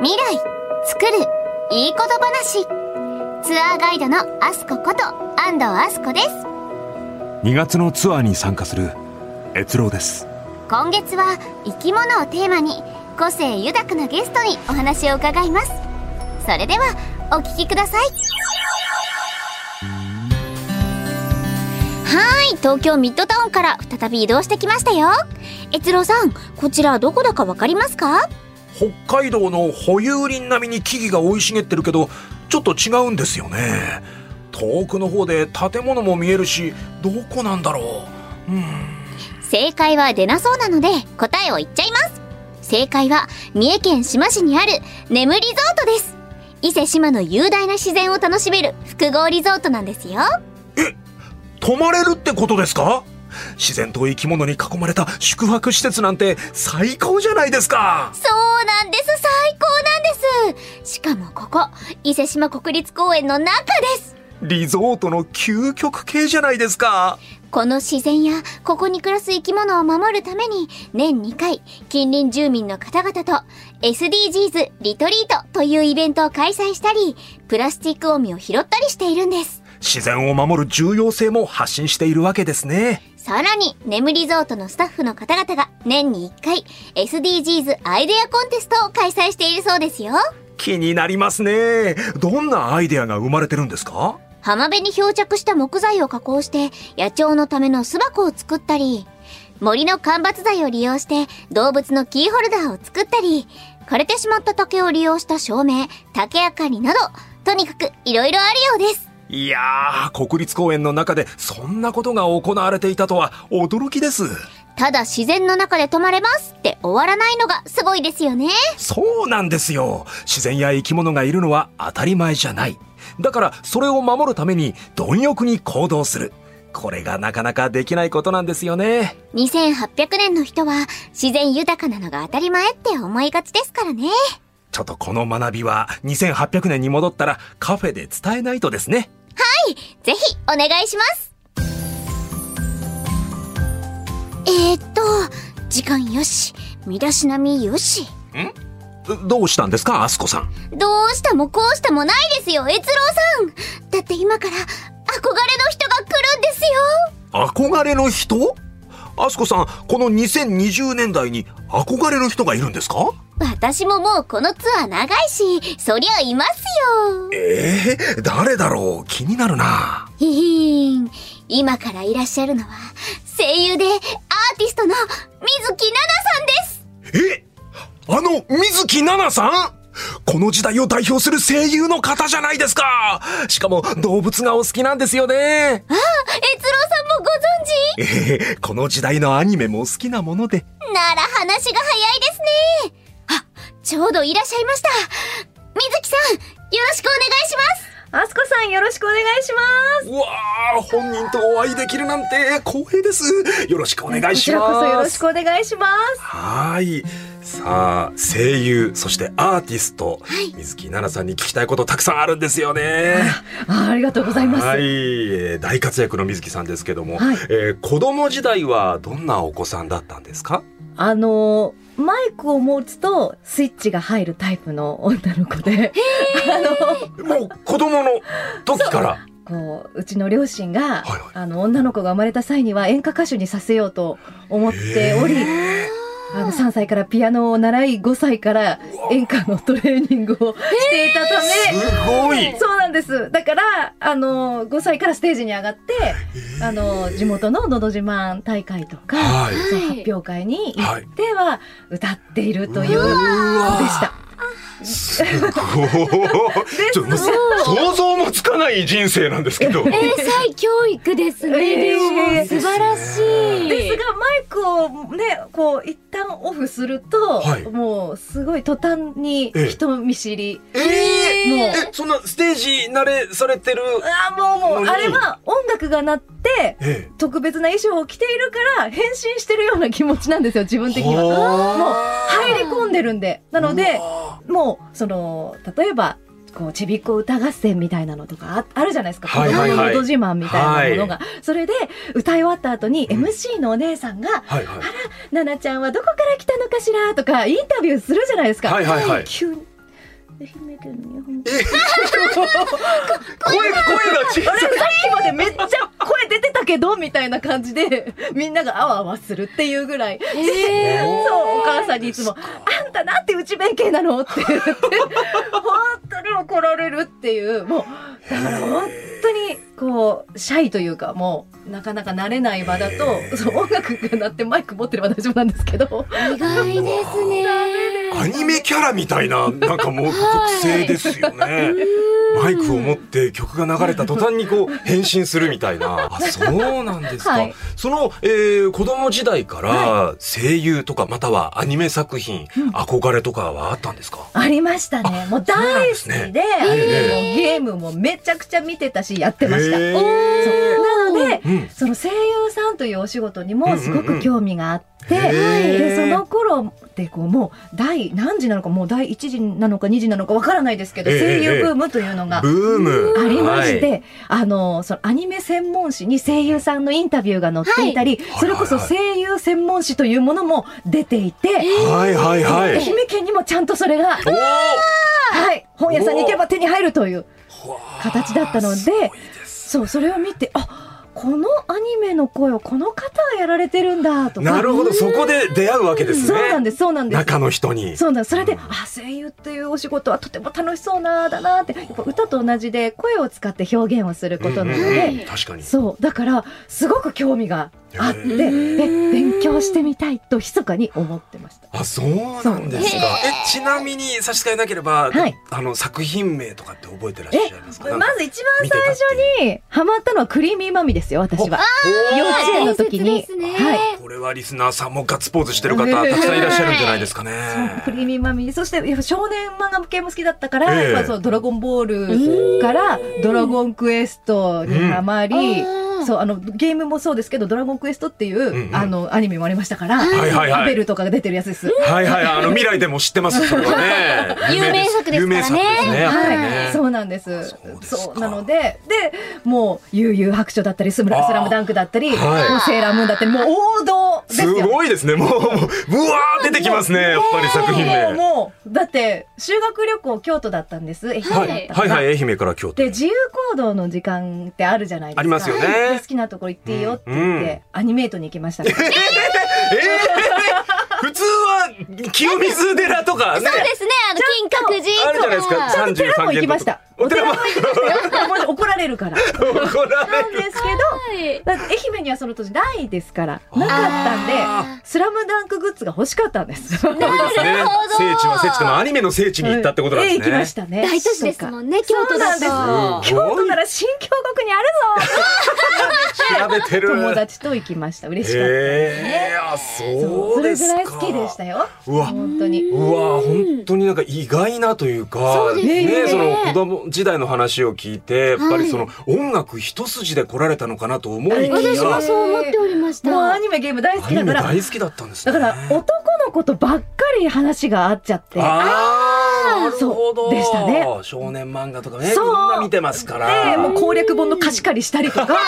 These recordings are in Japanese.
未来作るいいこと話。ツアーガイドのアスコこと安藤アスコです。2月のツアーに参加する越郎です。今月は生き物をテーマに個性豊かなゲストにお話を伺います。それではお聞きください。はい東京ミッドタウンから再び移動してきましたよ。越郎さんこちらどこだかわかりますか？北海道の保有林並みに木々が生い茂ってるけどちょっと違うんですよね。遠くの方で建物も見えるしどこなんだろう。うん。正解は出なそうなので答えを言っちゃいます。正解は三重県志摩市にある眠リゾートです。伊勢志摩の雄大な自然を楽しめる複合リゾートなんですよ。泊まれるってことですか？自然と生き物に囲まれた宿泊施設なんて最高じゃないですか。そうなんです。最高なんです。しかもここ伊勢志摩国立公園の中です。リゾートの究極系じゃないですか。この自然やここに暮らす生き物を守るために年2回近隣住民の方々と SDGs リトリートというイベントを開催したりプラスチックゴミを拾ったりしているんです自然を守る重要性も発信しているわけですねさらに、眠リゾートのスタッフの方々が年に1回 SDGs アイデアコンテストを開催しているそうですよ。気になりますねどんなアイデアが生まれてるんですか？浜辺に漂着した木材を加工して野鳥のための巣箱を作ったり、森の間伐材を利用して動物のキーホルダーを作ったり、枯れてしまった竹を利用した照明、竹明かりなど、とにかく色々あるようです。いやー国立公園の中でそんなことが行われていたとは驚きです。ただ自然の中で泊まれますって終わらないのがすごいですよね。そうなんですよ。自然や生き物がいるのは当たり前じゃない。だからそれを守るために貪欲に行動する。これがなかなかできないことなんですよね。2800年の人は自然豊かなのが当たり前って思いがちですからね。ちょっとこの学びは2800年に戻ったらカフェで伝えないとですねぜひお願いします。えー、っと時間よし。身だしなみよし。どどうしたんですかアスコさん？どうしたもこうしたもないですよ越郎さん。だって今から憧れの人が来るんですよ。憧れの人？アスコさんこの2020年代に憧れの人がいるんですか？私ももうこのツアー長いしそりゃいますよ。ええ誰だろう？気になるな。ひひーん。今からいらっしゃるのは声優でアーティストの水木奈々さんです。え？あの水木奈々さん？この時代を代表する声優の方じゃないですか。しかも動物がお好きなんですよね。あ越郎さんもご存知？ええこの時代のアニメも好きなもので。なら話が早いですね。あちょうどいらっしゃいました。水木さんよろしくお願いします。あすこさんよろしくお願いします。うわあ本人とお会いできるなんて光栄です。よろしくお願いしこちらこそよろますしくお願いします。はーい。さあ声優そしてアーティスト、水木奈々さんに聞きたいことたくさんあるんですよね。あありがとうございます。はい、えー大活躍の水木さんですけども、はい。えー子供時代はどんなお子さんだったんですか？あのマイクを持つとスイッチが入るタイプの女の子で、あのもう子供の時から。こううちの両親が、はいはい。あの女の子が生まれた際には演歌歌手にさせようと思っており、あの3歳からピアノを習い5歳から演歌のトレーニングをしていたため、すごい。そうなんです。だから、あの、5歳からステージに上がって、あの、地元ののど自慢大会とか、はい。発表会に行っては歌っているといううわ。でした。すごい。想像もつかない人生なんですけど。英才教育ですね。えーでも素晴らしい。ですが、マイクをね、こう、一旦オフすると、はい。もう、すごい途端にええ人見知り。えー、もう。えそんなステージ慣れされてるあーもうもう、あれは音楽が鳴って、え特別な衣装を着ているから変身してるような気持ちなんですよ自分的には。もう入り込んでるんで。なのでもうその例えばこうちびっこ歌合戦みたいなのとかああるじゃないですか、はいはいはい。子供ののど自慢みたいなものが、それで歌い終わった後に MC のお姉さんがはいはい「ななちゃんはどこから来たのかしら?」とかインタビューするじゃないですか。はいはいはい。急に愛媛県の日本え声、声が小あれさい。さっきまでめっちゃ声出てたけどみたいな感じでみんながあわあわするっていうぐらい、えそうお母さんにいつも「あんたなんて内弁慶なの?」って言って本当に怒られるっていうもうだから本当にこうシャイというかもうなかなか慣れない場だとそう音楽が鳴ってマイク持ってれば大丈夫なんですけど意外ですね。アニメキャラみたいな、なんかもう特性ですよね。マイクを持って曲が流れた途端にこう変身するみたいな。あ、そうなんですか。はい。その、えー子供時代から声優とかまたはアニメ作品、憧れとかはあったんですか？ありましたね。もう大好きでですね。ゲームもめちゃくちゃ見てたしやってました。ので、うんその声優さんというお仕事にもすごく興味があって、でその頃ってこうもう第何時なのかもう第1時なのか2時なのかわからないですけど、ええ声優ブームというのが。ありまして、はい。あのそのアニメ専門誌に声優さんのインタビューが載っていたり、い。それこそ声優専門誌というものも出ていて、はいはいはい。愛媛県にもちゃんとそれが、はい、本屋さんに行けば手に入るという形だったのでそうそれを見てあこのアニメの声をこの方がやられてるんだとか。なるほど、そこで出会うわけですね。そうなんですそうなんです。中の人に。そうなんです。それで、あ声優っていうお仕事はとても楽しそうなだなって。やっぱ歌と同じで声を使って表現をすることなので、うんうんうん。確かに。そう。だからすごく興味があってへえ勉強してみたいと密かに思ってました。あ、そうなんですか。え、ちなみに差し支えなければ、はい。あの作品名とかって覚えてらっしゃいますか？まず一番最初にハマったのはクリーミーマミですよ私は。幼稚園の時に、ね。はい。これはリスナーさんもガッツポーズしてる方たくさんいらっしゃるんじゃないですかね。そうクリーミーマミ。ーそしてやっぱ少年漫画系も好きだったから、ええ。やっぱそうドラゴンボールからドラゴンクエストにハマり、うんそうあのゲームもそうですけどドラゴンクエストっていう、んうんあのアニメもありましたから、はいはいはいアベルとかが出てるやつです。はいはい、あの未来でも知ってます。それはね。有名作ですからねね。はねい、そうなんです。そうですかそうなので、で、もう悠々白書だったり、スムラスラムダンクだったり、はいもうセーラームーンだったり、もう王道です。ごいですね。もう、もううわー出てきますね。やっぱり作品名。もうだって修学旅行京都だったんです。愛媛だったはい、はい、はい、愛媛から京都でに。自由行動の時間ってあるじゃないですか。ありますよねで好きなところ行っていいよって言って、アニメートに行きました。えー普通は清水寺とかね。そうですね、あの、金閣寺あるじゃないですか。とか。三十寺も三行きました。お寺も。もう怒られるから。怒らなんれる。ですけど、愛媛にはその当時ないですから、なかったんであ、スラムダンクグッズが欲しかったんです。そうですね。聖地は聖地でもアニメの聖地に行ったってことなんですね。ええ行きましたね。大都市ですもんね、京都なんです。京都なら新京極にあるぞ調べてる。友達と行きました。嬉しかったですへね。え、あ、そうそれですか。ぐらい好きでしたよ。うわ、本当に。うわ本当になんか意外なというか、そうですねね、その子供時代の話を聞いて、やっぱりその音楽一筋で来られたのかなと思いきや、私もそう思っておりました。もうアニメゲーム大好きだから、大好きだったんですね。だから男の子とばっかり話が合っちゃって。ああ。そうでしたね少年漫画とかね、そうみんな見てますから。で、もう攻略本の貸し借りしたりとか。攻略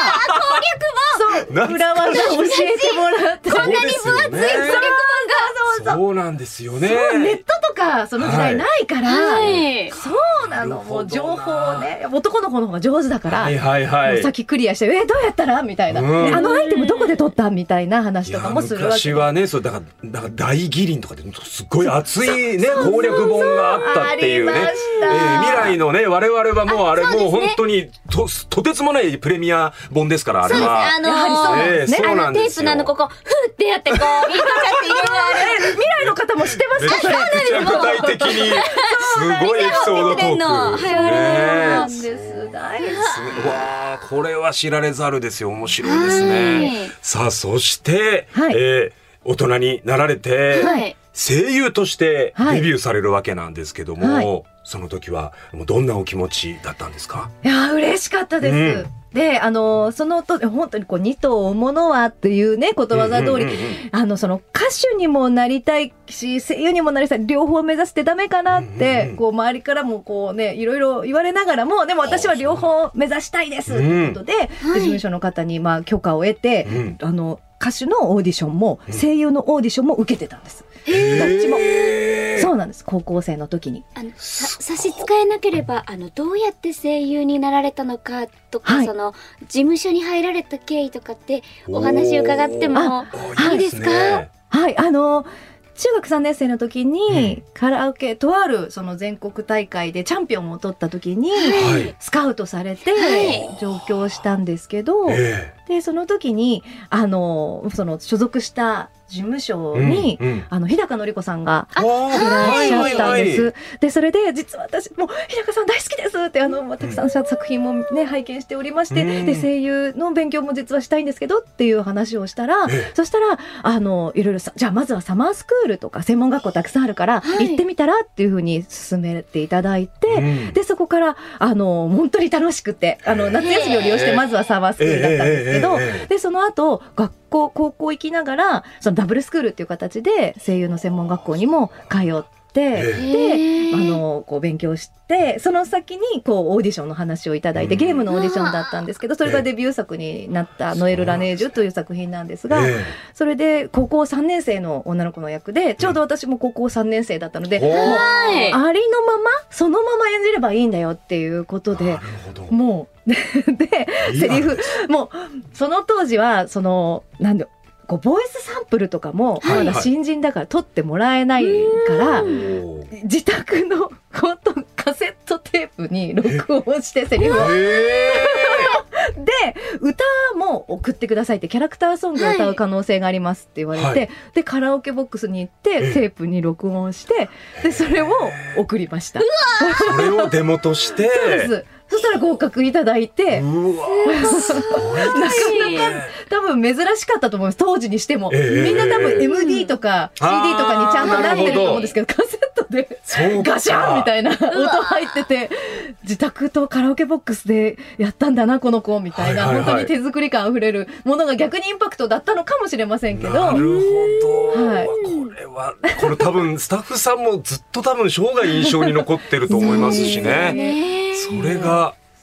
本そう、裏技教えてもらって。こんなに分厚い攻略本が、そうそう。そうなんですよね。そうネットとかその時代ないから、はい。そうなのもう情報をね男の子の方が上手だから、はいはいはい。もう先クリアして「えどうやったら?」みたいな、うんであのアイテムどこで取った?」みたいな話とかもするわけ昔はね、そうだからだから大義林とかですっごい熱いね攻略本があった。っていうね。えー未来のね我々はもうあれもう本当にととてつもないプレミア本ですからあれそうです。あのやは。りそうなんですねあのテープのここ、ふーってやってこう、引っかかって入れるあれ。未来の方も知ってますかそ 具体的にすごいエピソードトーク。はいねわあこれは知られざるですよ面白いですね。はいさあそして、はい。えー大人になられて、はい。声優としてはい。デビューされるわけなんですけども、はい。その時はもうどんなお気持ちだったんですか？いや嬉しかったです、うん。であのそのと本当にこう二頭追うものはっていうねことわざ通り、うんうんうんうん。あのその歌手にもなりたいし声優にもなりたい両方目指してダメかなって、うんうんうん。こう周りからもこうねいろいろ言われながらもでも私は両方目指したいですということで、で事務所の方にまあ許可を得て、うん。あの歌手のオーディションも声優のオーディションも受けてたんです。どっちも。そうなんです。高校生の時に。あのさ差し支えなければあのどうやって声優になられたのかとか、はいその事務所に入られた経緯とかってお話伺ってもいいですか？はい、あの中学3年生の時に、うん。カラオケとあるその全国大会でチャンピオンを取った時に、はい。スカウトされてはい。上京したんですけど、え。でその時にあのその所属した事務所えに、うんうん。あの日高のり子さんがあいらっしゃったんです。はいで、それで、実は私、もう、日高さん大好きですって、あの、まあたくさん作品もね、拝見しておりまして、うん。で、声優の勉強も実はしたいんですけどっていう話をしたら、ええ。そしたら、あの、いろいろさ、じゃあまずはサマースクールとか専門学校たくさんあるから、はい。行ってみたらっていうふうに勧めていただいて、うん。で、そこから、あの、本当に楽しくて、あの、夏休みを利用して、まずはサマースクールだったんですけど、で、その後、学校、高校行きながら、そのダブルスクールっていう形で、声優の専門学校にも通って、で、あの、こう勉強して、その先に、こう、オーディションの話をいただいて、うん。ゲームのオーディションだったんですけど、それがデビュー作になった、ノエル・ラネージュという作品なんですが、えそれで、高校3年生の女の子の役で、ちょうど私も高校3年生だったので、もうはいありのまま、そのまま演じればいいんだよっていうことで。もう、で、セリフ、もう、その当時は、その、なんで、こう、ボイスサンプルとかも、はいまだ新人だから撮ってもらえないから、自宅の、本当カセットテープに録音してセリフを。えで、歌も送ってくださいって、キャラクターソングを歌う可能性がありますって言われて、はいで、カラオケボックスに行っええて、テープに録音して、で、それを送りました。ーそれをデモとして。そうです。そしたら合格いただいて、うわすごい。ですね。多分珍しかったと思います当時にしても、ええ。みんな多分 MD とか CD とかにちゃんとなってると思うんですけどカセットでそうか。ガシャンみたいな音入ってて自宅とカラオケボックスでやったんだなこの子みたいな、はいはいはい。本当に手作り感あふれるものが逆にインパクトだったのかもしれませんけど。なるほど。はい。これは、これ多分スタッフさんもずっと多分生涯印象に残ってると思いますしね。ね。それが、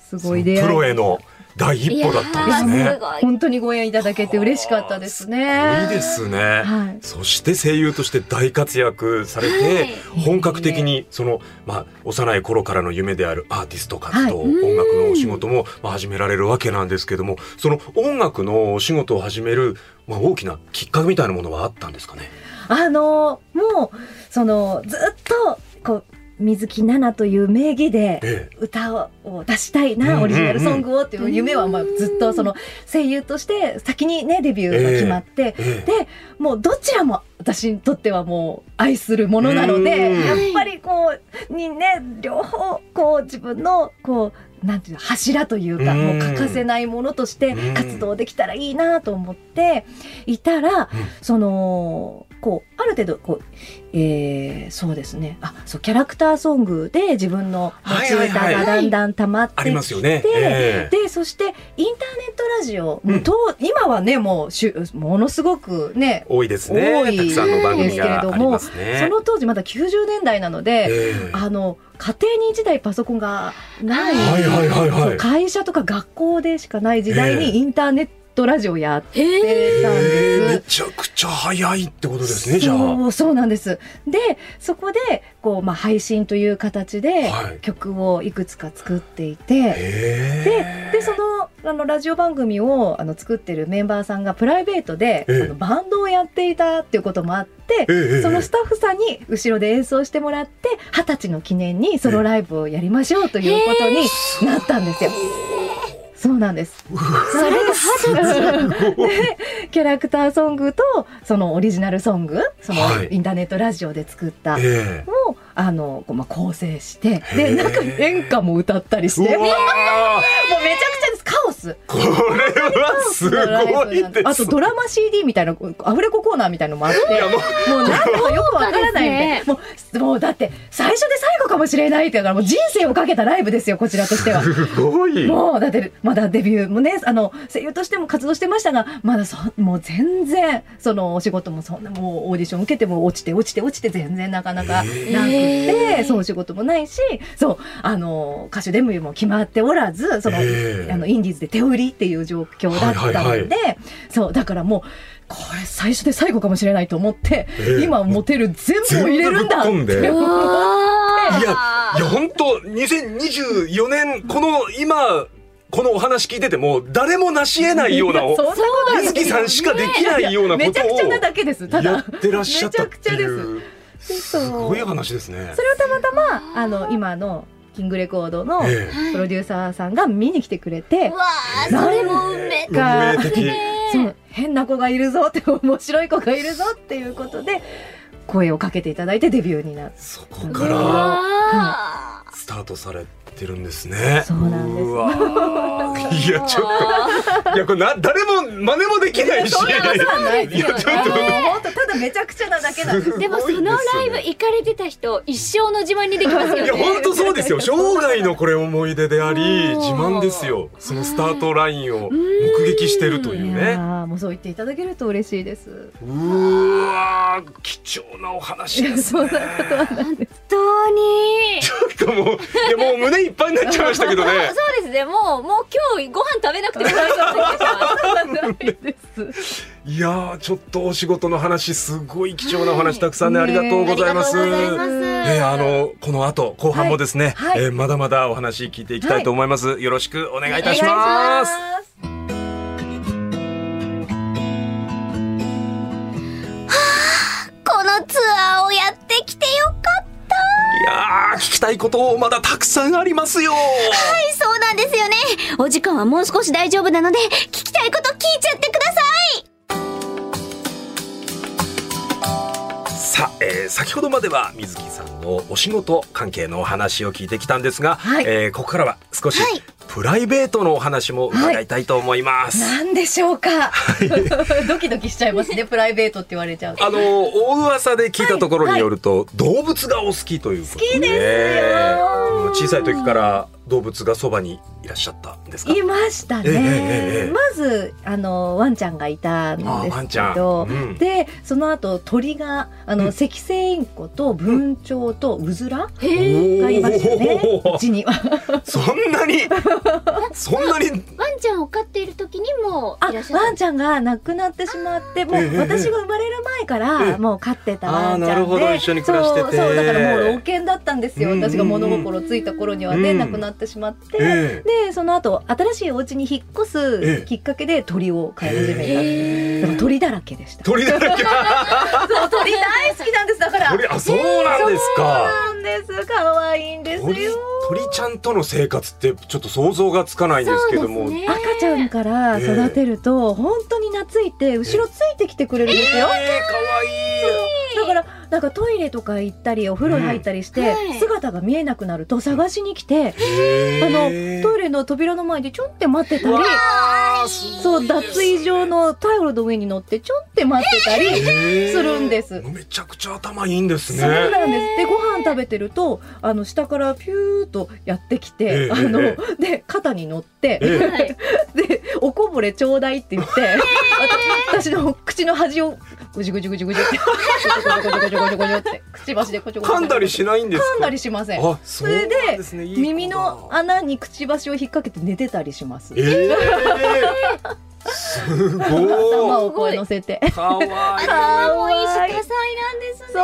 すごい出プロへの第一歩だったんですね。本当にご縁いただけて嬉しかったですね。いいですね。はい。そして声優として大活躍されて、はい。本格的にその、まあ、幼い頃からの夢であるアーティスト活動、はい。音楽のお仕事も、まあ、始められるわけなんですけどもその音楽のお仕事を始める、まあ、大きなきっかけみたいなものはあったんですかね？あのもうそのずっとこう水木奈々という名義でえ歌を出したいなんオリジナルソングをっていう夢はまあずっとその声優として先にねデビューが決まって、ええ。でもうどちらも私にとってはもう愛するものなのでうん。やっぱりこうにね両方こう自分のこうなんていうの柱というかうん。もう欠かせないものとして活動できたらいいなと思っていたらそのこうある程度こう、えーそうですね。あそうキャラクターソングで自分の持ち歌がだんだん溜まってきて、ありますよね。ええ。でそしてインターネットラジオ、うん。と今はねもうしゅものすごくね多いですね。多いたくさんの番組がありますね。その当時まだ90年代なので、ええ。あの家庭に一台パソコンがない、はいはいはいはい。会社とか学校でしかない時代ええ。にインターネットラジオやってえたんです。ええめちゃくちゃ早いってことですねじゃあ。そうそうなんです。でそこでこう、まあ、配信という形ではい曲をいくつか作っていて、ええでそのあのラジオ番組をあの作ってるメンバーさんがプライベートで、ええあのバンドをやっていたっていうこともあって、ええそのスタッフさんに後ろで演奏してもらって二十歳の記念にソロライブをやりましょうということになったんですよ。そうなんです。それがでキャラクターソングとそのオリジナルソングそのはい。インターネットラジオで作ったええ。をあのこうまあ構成してでなんか演歌も歌ったりして。もうめちゃくちゃこれはすごいです。あとドラマ CD みたいなアフレココーナーみたいのもあっていやもうもう何でもよくわからないんでもうもうだって最初で最後かもしれないっていうからもう人生をかけたライブですよこちらとしては。すごい。もうだってまだデビューもねあの声優としても活動してましたがまだそもう全然そのお仕事もそんなもうオーディション受けても落ちて落ちて落ちて全然なかなかなくて、そうお仕事もないしそうあの歌手デビューも決まっておらずその,、あのインディーズで手売りっていう状況だったので、はいはいそうだからもうこれ最初で最後かもしれないと思って、ええ。今モテる全部を入れるんだって思って。いや、いや、本当2024年、この今、このお話聞いてても、誰も成し得ないような、水木さんしかできないようなことをめちゃくちゃなだけです。ただやってらっしゃったってめちゃいうす。ごい話ですね。それをたまたまあの今のキングレコードのえプロデューサーさんが見に来てくれて、わあ、それも運命え、運命的。そう変な子がいるぞって面白い子がいるぞっていうことで声をかけていただいてデビューになってそこからわスタートされてるんですね。そうなんです。いや、ちょっと、いや、これな、誰も真似もできないし。いや、ちょっと。本当ただめちゃくちちゃなだけなんでもそのライブ行かれてた人一生の自慢にできますよね。いや本当 そうですよ。生涯のこれ思い出でありうん自慢ですよ。そのスタートラインを目撃してるというね。ーもうそう言っていただけると嬉しいです。うーわー貴重なお話ですね。そんなことは。本当に。ちょっともういやもう胸いっぱいになっちゃいましたけどね そうですねもうもう今日ご飯食べなくても大丈夫すないです。いやーちょっとお仕事の話すごい貴重なお話たくさんねありがとうございます。ありがとうございますえーあのこの後後半もですね、はいはいえーまだまだお話聞いていきたいと思います。よろしくお願いいたします。やー聞きたいことまだたくさんありますよ。はいそうなんですよね。お時間はもう少し大丈夫なので聞きたいこと聞いちゃってください。さあ、えー先ほどまでは水木さんのお仕事関係のお話を聞いてきたんですが、はい。えーここからは少しはいプライベートのお話も伺いたいと思います。なんでしょうか。ドキドキしちゃいますね。プライベートって言われちゃうと。あの大噂で聞いたところによると、動物がお好きということで好きですよ小さい時から動物がそばにいらっしゃったんですか？いましたね、ええええええ。まずあのワンちゃんがいたんあですワンちゃん。けど、うん。でその後鳥があの、うん。赤星インコと文鳥とうずらへえがいましたね。うちには。そんなにそんなに？ワンちゃんを飼っている時にもあいらっしゃった。ワンちゃんが亡くなってしまってもう、ええ私が生まれる前かえらえもう飼ってたワンちゃんで。あーなるほど。一緒に暮らしてて。そうそうだからもう老犬だったんですよ、うん。うんうん私が物心ついた頃にはね、うん。亡くなってしまって、えでその後新しいお家に引っ越ええ。すきっかけで鳥を飼い始めた、えでも鳥だらけでした。鳥だらけ。そう鳥大好きなんです。だから鳥あそうなんですか。なんです。可愛いんです鳥よ。鳥ちゃんとの生活ってちょっと想像がつかないんですけども、ね。赤ちゃんから育てると本当に懐いて後ろついてきてくれるんですよ、えー、かわだからなんかトイレとか行ったりお風呂に入ったりして、うん。はい。姿が見えなくなると探しに来て、あのトイレの扉の前でちょんって待ってたりそう脱衣場のタイルの上に乗ってちょんって待ってたり、するんです。めちゃくちゃ頭いいんですね。そうなんです。でご飯食べてるとあの下からピューっとやってきて、ええあの、えで肩に乗って、でおこぼれちょうだいって言って、私の口の端をぐじゅぐじゅぐじゅぐじゅって ごじゅごじゅごじゅごじゅごじゅってくちばしでこちょこちょ噛んだりしないんですか噛んだりしません。あそれですねいい耳の穴にくちばしを引っ掛けて寝てたりします。えー、す頭ごをこう乗せて。いかわいいあもういい色彩なんですねそう。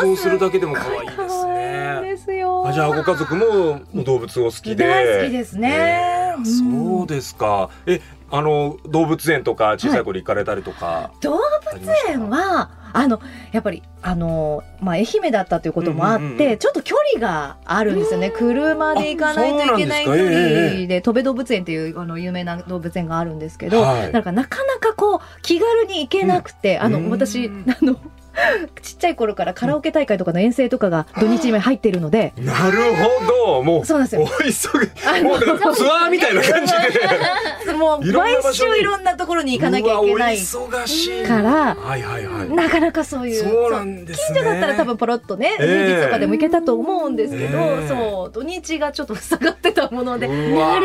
想像するだけでも可愛いです可愛いねですよ。あじゃあご家族も動物お好きで大好きですねえーそうですかえあの動物園とか小さい頃行かれたりとか動ありましたか、園はあのやっぱりあの、まあ、愛媛だったということもあって、うんうんうんちょっと距離があるんですよね。車で行かないといけない距離で戸部動物園っていうあの有名な動物園があるんですけど、はい。なんかなかなかこう気軽に行けなくて、あのうん。私あの ちっちゃい頃からカラオケ大会とかの遠征とかが土日に入っているので、なるほど。もうそうなんです。よお急ぎもうだからツアーみたいな感じで。もう毎週いろんなところに行かなきゃいけないからはいはいはい。なかなかそういうそうなんですね。近所だったら多分ポロッとね、ええ。平日とかでも行けたと思うんですけど、ええ。そう土日がちょっと塞がってたものでたま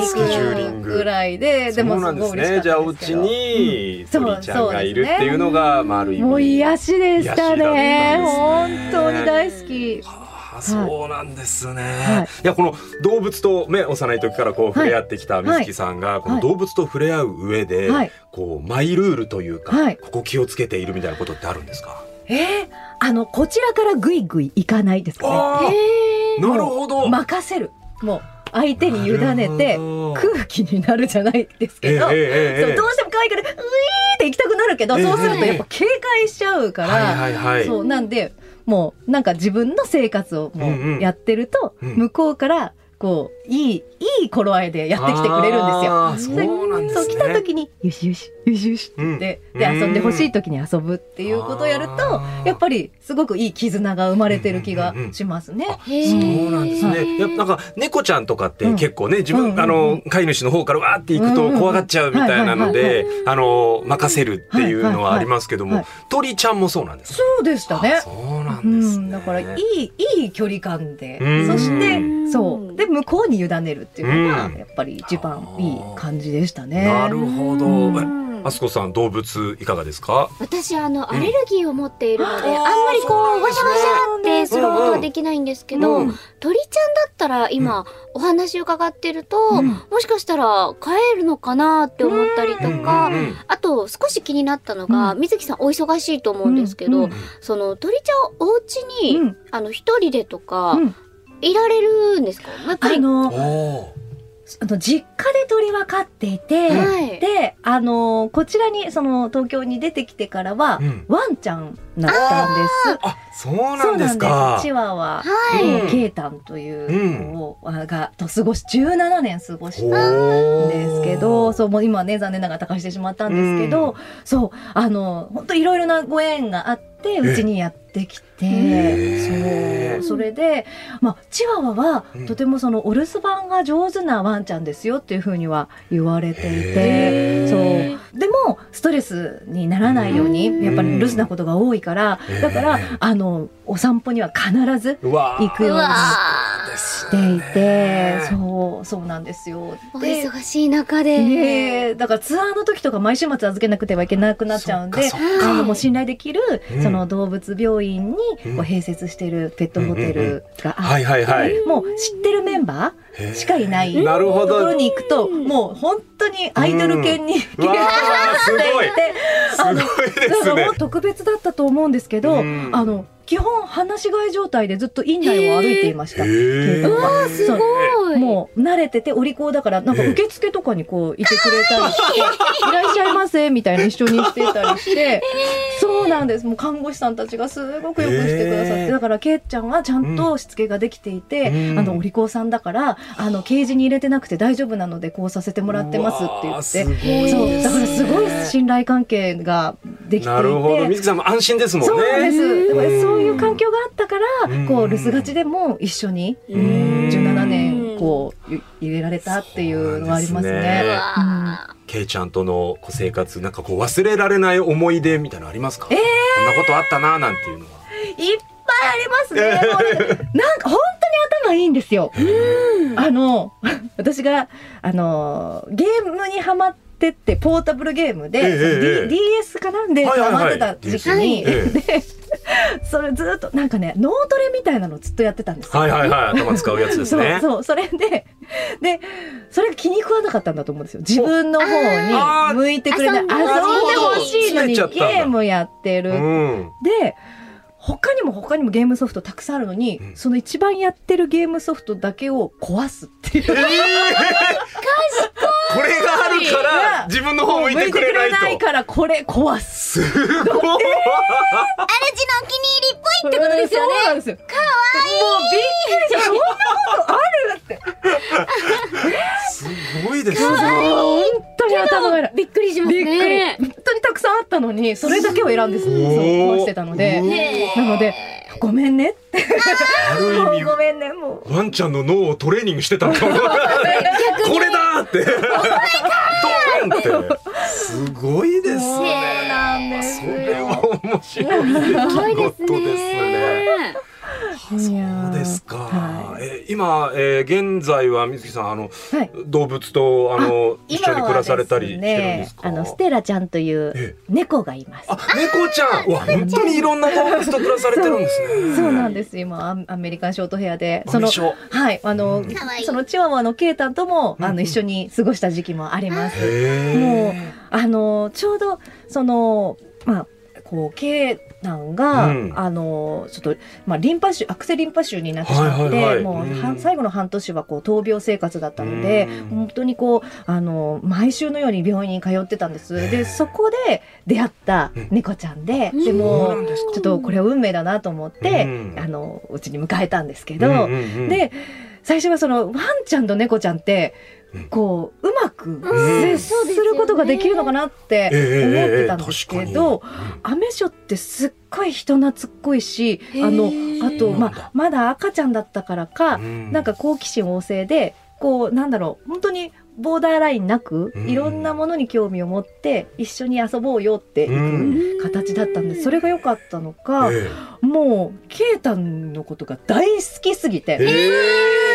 にスケジュー。リング行くぐらいででもそうなんですすごい嬉しかったねじゃあお家ですけどにうん鳥ちゃんがいるっていうのがまあある意味もう癒しでしたね。本当に大好き。はあそうなんですね、はい。い、やこの動物とね幼い時からこう触れ合ってきた水木さんが、この動物と触れ合う上で、はい。こうマイルールというか、はい。ここ気をつけているみたいなことってあるんですか？えー、あのこちらからぐいぐい行かないですかねなるほど。任せる。もう相手に委ねて空気になるじゃないですけど、どうしても可愛いからういーって行きたくなるけど、ええそうするとやっぱ警戒しちゃうから、そうなんでもうなんか自分の生活をもうやってると、うん。向こうからこういいいい頃合いでやってきてくれるんですよ。そうなんですねそう来た時によしよしよしよしうんって、で遊んでほしい時に遊ぶっていうことをやるとやっぱりすごくいい絆が生まれてる気がしますね。あそうなんですね。やっぱなんか猫ちゃんとかって結構ね、自分、うんあの飼い主の方からわーって行くと怖がっちゃうみたいなので、あの任せるっていうのはありますけどもはいはい、鳥ちゃんもそうなんですか？そうでしたねあ。そうなうんですね。ん、だからいいいい距離感でうんそしてうんそうで向こうに委ねるっていうのがうん。やっぱり一番いい感じでしたね。なるほど。うん。えあすこさん動物いかがですか？私あのアレルギーを持っているので、うんあんまりこうわしゃわしゃってすることはできないんですけど、うん。鳥ちゃんだったら今お話伺ってると、うん。もしかしたら飼えるのかなって思ったりとか、うんうんあと少し気になったのが、う水木さんお忙しいと思うんですけど、うん。その鳥ちゃんお家に、うん。あの一人でとか、うんいられるんですか？やっぱりあのあの実家で鳥は飼っていて、はい。であのこちらにその東京に出てきてからは、うん。ワンちゃんだったんです。あ、そうなんですそうなかんです。チ。ワワ、はい。うん。ケイタンというのを、あがと過ごし17年過ごしたんですけど、そうもう今ね残念ながら他界してしまったんですけど、そうあの本当いろいろなご縁があってうちにやってきて、そう。それでまあチワワはうん。とてもそのお留守番が上手なワンちゃんですよっていうふうには言われていて。そう。でもストレスにならないようにやっぱり留守なことが多いからうん。だからあのお散歩には必ず行くようにしていてそうそうなんですよ。おで忙しい中で、ねえだからツアーの時とか毎週末預けなくてはいけなくなっちゃうんでそっかそっか。あのもう信頼できる、うん。その動物病院にうん。こう併設しているペットホテルがあはいはいはい。って、もう知ってるメンバーしかいないなるほど。ところに行くともう本当にアイドル犬に、う わーすごい。あのすごいですね。特別だったと思うんですけど、うん。あの基本放し飼い状態でずっと院内を歩いていました。へケイータンはすそうごい。もう慣れててお利口だからなんかええ受付とかにこういてくれたりして「いらっしゃいませ」みたいな一緒にしてたりして、そうなんです。もう看護師さんたちがすごくよくしてくださって、ええだからケイちゃんはちゃんとしつけができていて、うん。あのお利口さんだからあのケージに入れてなくて大丈夫なのでこうさせてもらってますって言って。そう。だからすごい信頼関係ができていて。なるほど。水木さんも安心ですもんね。そうです。そういう環境があったから、うんこう留守がちでも一緒に、ん17年こうい入れられたっていうのはありますね。ですねうわケイちゃんとの生活なんかこう忘れられない思い出みたいなのありますか？えーこんなことあったななんていうのは。いっぱいありますね。もうなんかなんか本当に頭いいんですよ。あの 私があのゲームにハマってってポータブルゲームで、ええその D ええ。DS かなんでハマってた時期に、ええ でそれずっとなんかね脳トレみたいなのずっとやってたんですよ。はいはいはい。頭使うやつですね。そうそう。それででそれが気に食わなかったんだと思うんですよ。自分の方に向いてくれない。遊んででほしいのにゲームやってる、うん。で他にも他にもゲームソフトたくさんあるのに、うん。その一番やってるゲームソフトだけを壊すっていう。えー これがあるから自分の方向いてくれないと。からこれ壊すすごい。主のお気に入りっぽいってことですよね。そうなんですよ。かわいいもうびっくりした。そんなことあるって。すごいですね。本当に頭がいい。びっくりしますびっくり。ね本当にたくさんあったのにそれだけを選んでそう壊してたので。なのでごめんねってある意味ごめんねもうワンちゃんの脳をトレーニングしてたのかも。これだーって。ドーンって。すごいですそうね。なんですそれは面白い出来事ですね。そうですか。はえー今、えー現在は水木さんあの、はい動物とあの一緒に暮らされたりしてるんでねすか？あのステラちゃんというえ猫がいます。あ、猫ちゃん、わ、本当にいろんな動物と暮らされてるんですね。そうなんです。今アアメリカンショートヘアで、アメショはいあの、かわいいそのチワワのケイタンとも、うんあの一緒に過ごした時期もあります。へーもうあのちょうどそのまあこうケイタンが、うん。あのちょっとまあリンパ腫悪性リンパ腫になってしまって、はいはいはい。もう、うん。は最後の半年はこう闘病生活だったので、うん。本当にこうあの毎週のように病院に通ってたんです。でそこで出会った猫ちゃんで、でもちょっとこれは運命だなと思って、うん。あのうちに迎えたんですけど、うんうんうん。で最初はそのワンちゃんと猫ちゃんってうん。こううまくうん。接することができるのかなって思ってたんですけど、アメショってすっごい人懐っこいしあのあと、まあ、まだ赤ちゃんだったからか、なんか好奇心旺盛でこうなんだろう本当にボーダーラインなくうん。いろんなものに興味を持って一緒に遊ぼうよっていう形だったんです。それが良かったのか、えもうケイタンのことが大好きすぎて、ええ。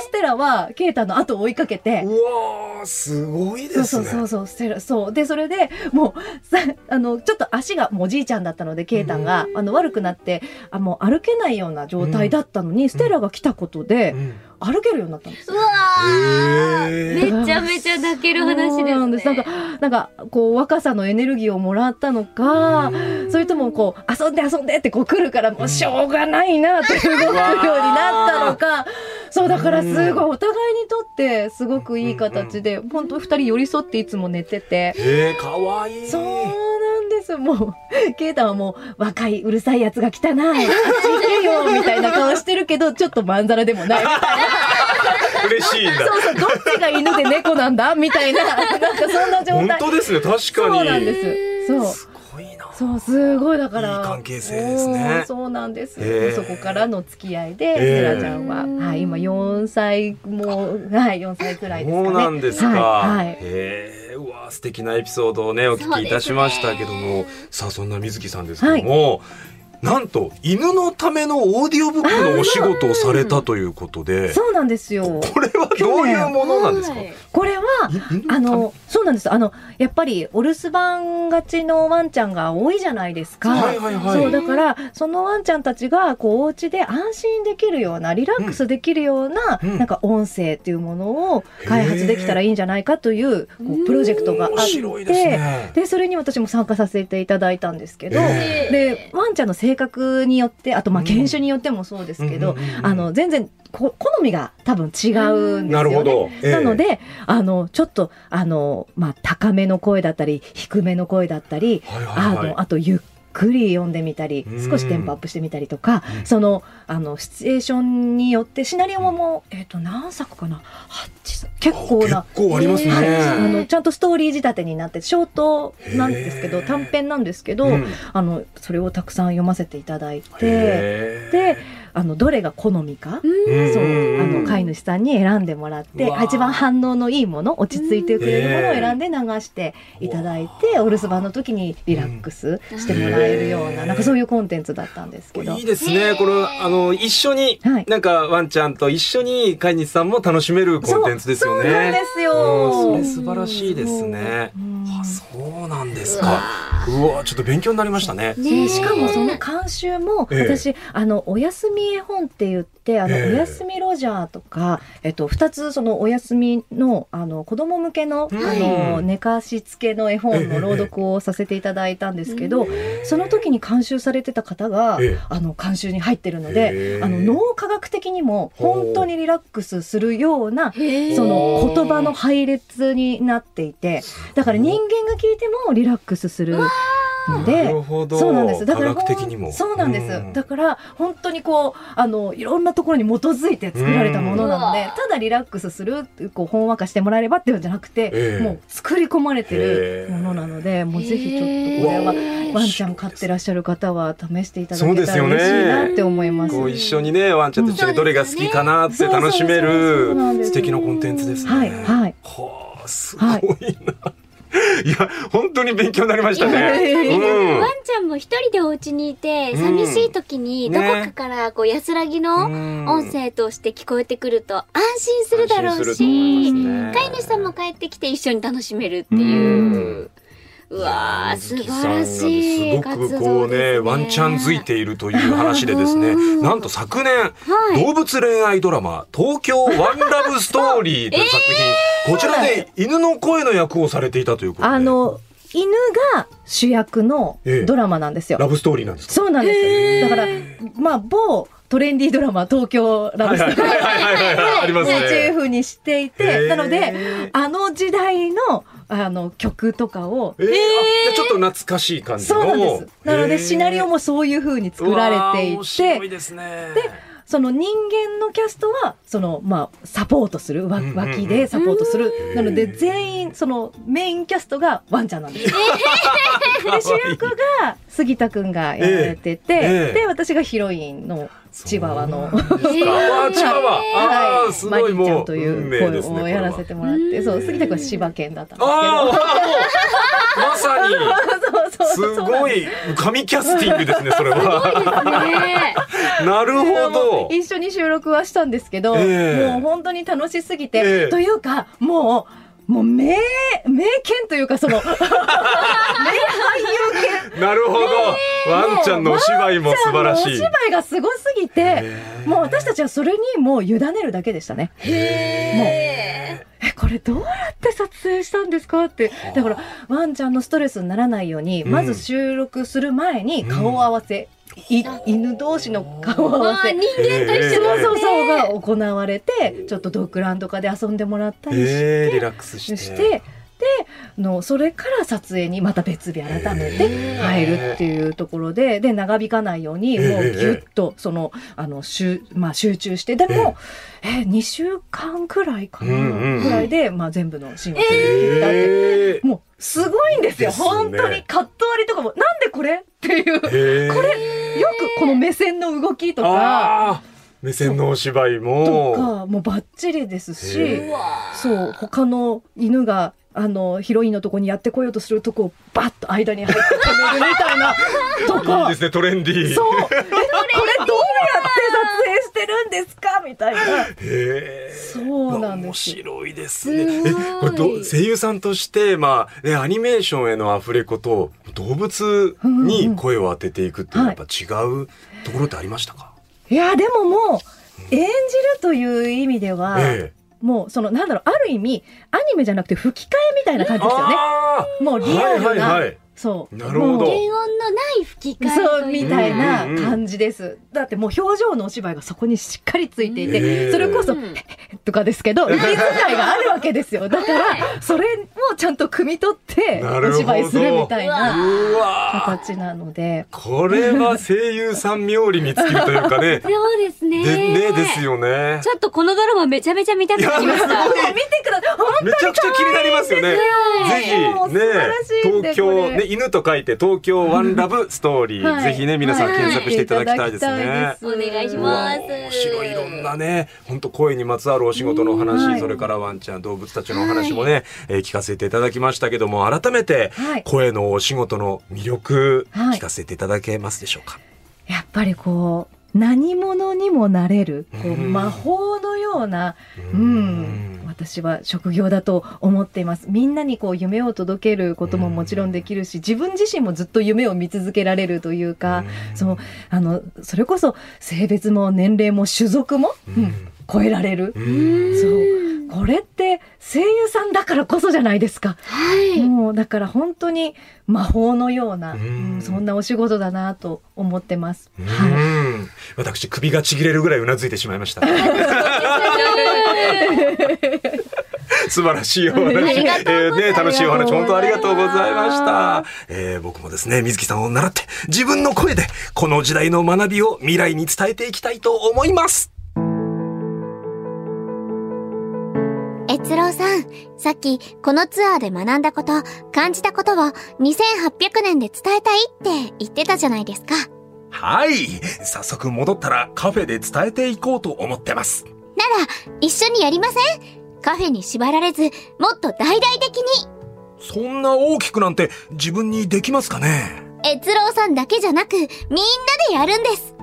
ステラはケイタンの後を追いかけてー、うわーすごいですね。そうそうそうステラそう。でそれでもうさあのちょっと足がもうおじいちゃんだったのでケイタンが、あの悪くなってあもう歩けないような状態だったのに、ステラが来たことでうん歩けるようになったんですうわめちゃめちゃ泣ける話そうなんでねです。すなんかなんかこう若さのエネルギーをもらったのか、ーそれともこう遊んで遊んでってこう来るからもうしょうがないなって動くようになったのかそうだからすごいお互いにとってすごくいい形で本当二人寄り添っていつも寝てて。えー、かわいい。そうなんですもうケイタはもう若いうるさいやつが来たなあっち行けよみたいな顔してるけどちょっとまんざらでもないみたいな嬉しいんだ。そうそうどっちが犬で猫なんだ？みたいななんかそんな状本態当ですね、確かに。そうなんですそう。そうすごいだから。いい関係性ですね。そうなんです、へー。そこからの付き合いで、セラちゃんは、はい、今4歳もはい4歳くらいですかね。そうなんですか。はい、はい。へえ、うわ素敵なエピソードをねお聞きいたしましたけども、さあそんな水木さんですけども、なんと犬のためのオーディオブックのお仕事をされたということで、そうなんですよ。これはどういうものなんですか？はい。これはあのそうなんです。あのやっぱりお留守番がちのワンちゃんが多いじゃないですか。はいはいはい。そうだからそのワンちゃんたちがこうお家で安心できるようなリラックスできるような、うん。なんか音声っていうものを開発できたらいいんじゃないかというこうプロジェクトがあって。ですね。でそれに私も参加させていただいたんですけど、えでワンちゃんの性格によってあとまあうん。犬種によってもそうですけど、あの全然こ好みが多分違うんですよね。なるほど。ええなので、あの、ちょっと、あの、まあ、高めの声だったり、低めの声だったり、はいはいはいあの、あと、ゆっくり読んでみたりうん、少しテンポアップしてみたりとかうん、その、あの、シチュエーションによって、シナリオももう、えっと、何作かな ?8 作。結構なあ。結構ありますね。はい、あのちゃんとストーリー仕立てになってショートなんですけど短編なんですけど、うんあのそれをたくさん読ませていただいてであのどれが好みか、うん。そう。うん。あの飼い主さんに選んでもらって一番反応のいいもの落ち着いてくれるものをええ選んで流していただいて、お留守番の時にリラックスしてもらえるような,、うんなんかそういうコンテンツだったんですけど。いいですね。これあの一緒に、はい。なんかワンちゃんと一緒に飼い主さんも楽しめるコンテンツですよね。そうなんですよ。うんそれ素晴らしいですね。うん。あ、そうなんですか。うわ、ちょっと勉強になりましたね。でしかもその監修もええ。私、あのお休み絵本って言ってあの、ええ。お休みロジャーとか、えっと、2つそのお休みのあの子供向けの,、うん。あの寝かしつけの絵本の朗読をさせていただいたんですけど、その時に監修されてた方が、ええ。あの監修に入ってるのへでえ。あの脳科学的にも本当にリラックスするようなその言葉の配列になっていてだから人間が聞いてもリラックスするのなでるほど。そうなんです。だから科学的にも。そうなんです。うんだから本当にこうあのいろんなところに基づいて作られたものなのでうん、ただリラックスするこうほんわかしてもらえればっていうんじゃなくて、ええもう作り込まれてるものなので、もうぜひちょっとこれはへーワンちゃん飼ってらっしゃる方は試していただけたら嬉しいなって思います。こう一緒にね、ワンちゃんと一緒にどれが好きかなって楽しめる素敵なコンテンツですね。はいはい。はあ、すごいな。いや、本当に勉強になりましたね。やうん。ワンちゃんも一人でお家にいて、うん。寂しい時にどこねかからこう安らぎのうん。音声として聞こえてくると安心するだろうし、ね。飼い主さんも帰ってきて一緒に楽しめるっていう。うわー、素晴らしいすごくこうね、ワンチャンづいているという話でですね、うんなんと昨年、はい。動物恋愛ドラマ、東京ワンラブストーリーという作品、こちらで犬の声の役をされていたということで。あの、犬が主役のドラマなんですよ。ラブストーリーなんですか？そうなんです。だから、まあ、某トレンディードラマ、東京ラブストーリー。はいはいはいはいはいありますね。モチーフにしていへて、ー。なので、あの時代の、あの、曲とかを、えーちょっと懐かしい感じの。そうなんです。なので、シナリオももそういう風に作られてい面白いて、ですね。その人間のキャストは、その、まあ、サポートする、脇でサポートする。なので、全員、その、メインキャストがワンちゃんなんですよ。で、主役が杉田くんがやられてて、ええで、私がヒロインのチワワの、そうなんです ごいもう。リーちゃんという声ですねをやらせてもらって、そう、杉田くんは柴犬だったんですけど。まさに。すごい神キャスティングですね、それは。ねなるほど。一緒に収録はしたんですけど、ええもう本当に楽しすぎて、ええというか、もう、もう名、名犬というか、その、名俳優なるほど。ワンちゃんのお芝居も素晴らしい。お芝居がすごすぎて、もう私たちはそれにもう委ねるだけでしたね。もう、え、これどうやって撮影したんですかって。だから、ワンちゃんのストレスにならないように、うんまず収録する前に顔合わせ、い犬同士の顔合わせ。人間と一緒そうそ。が行われて、ちょっとドッグランとかで遊んでもらったりして、えー、リラックスして。の、それから撮影にまた別日改めて入るっていうところで、で、長引かないように、もうええぎゅっと、その、あの、集、まあ集中して、でも、えー、2週間くらいかな、くらいで、まあ全部のシーンを切ったって。えー。もう、すごいんですよ。ですね。本当にカット割りとかも、なんでこれっていう、これ、よくこの目線の動きとか、目線のお芝居とも。か、もうバッチリですし、へそう、他の犬が、あの、ヒロインのとこにやってこようとするとこをバッと間に入って止めるみたいな、といいかで、すね、トレンディー。そう、え、これどうやって撮影してるんですか？みたいな。へーそうなんです。よ面白いですね。すえごい。これど声優さんとして、まあ、ね、アニメーションへのアフレコと動物に声を当てていくっていうのはやっぱ違うところってありましたか、い。や、でももう、演じるという意味では、ええもう、その、なんだろう、ある意味、アニメじゃなくて吹き替えみたいな感じですよね。あもうリアルな、そう。なるほどもう原音のない吹き替えそう、みたいなうんうんうん感じです。だってもう表情のお芝居がそこにしっかりついていて、へーそれこそ、うんとかですけど、息遣いがあるわけですよ。だから、それをちゃんと汲み取って、お芝居するみたいな形なので。これは声優さん冥利に尽きるというかね。そうですね。でねですよね。ちょっとこのドラマめちゃめちゃ見たくなりました。見てください。ほんめちゃくちゃ気にますよね。ぜひね東京ね犬と書いて東京ワンラブストーリー、はい。ぜひね皆さんはい検索していただきたいですね。お願い。します。面白い。い。ろんなね本当声にまつわるお仕事の話、はい。それからワンちゃん動物たちのお話もね、えー聞かせてい。ただきましたけども改めてはい。声のお仕事の魅力、はい。聞かせてい。ただけますでしょうか。やっぱりこう、何者にもなれる、こう、うん魔法のような、ううんん、私は職業だと思っています。みんなにこう夢を届けることももちろんできるし、自分自身もずっと夢を見続けられるというか、そう、あの、それこそ性別も年齢も種族も、ううんん超えられる。うんそう。これって声優さんだからこそじゃないですか。はい。もうだから本当に魔法のような、うんうんそんなお仕事だなと思ってます。うはい。ん私首がちぎれるぐらいうなずいてしまいました。素晴らしいお話、えーね、楽しいお話、本当ありがとうございましあた。えー僕もですね、水木さんを習って、自分の声で、この時代の学びを未来に伝えていきたいと思います。越郎さん、さっきこのツアーで学んだこと、感じたことを2800年で伝えたいって言ってたじゃないですか。はい。早速戻ったらカフェで伝えていこうと思ってます。なら、一緒にやりません？カフェに縛られず、もっと大々的に。そんな大きくなんて自分にできますかね？越郎さんだけじゃなく、みんなでやるんです。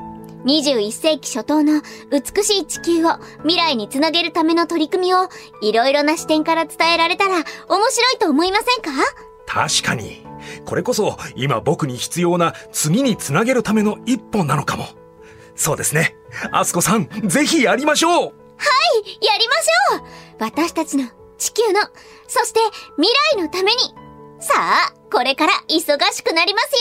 21世紀初頭の美しい地球を未来につなげるための取り組みをいろいろな視点から伝えられたら面白いと思いませんか？確かに。これこそ今僕に必要な次につなげるための一歩なのかも。そうですね。アスコさん、ぜひやりましょうはいやりましょう。私たちの、地球の、そして未来のために。さあ、これから忙しくなりますよ。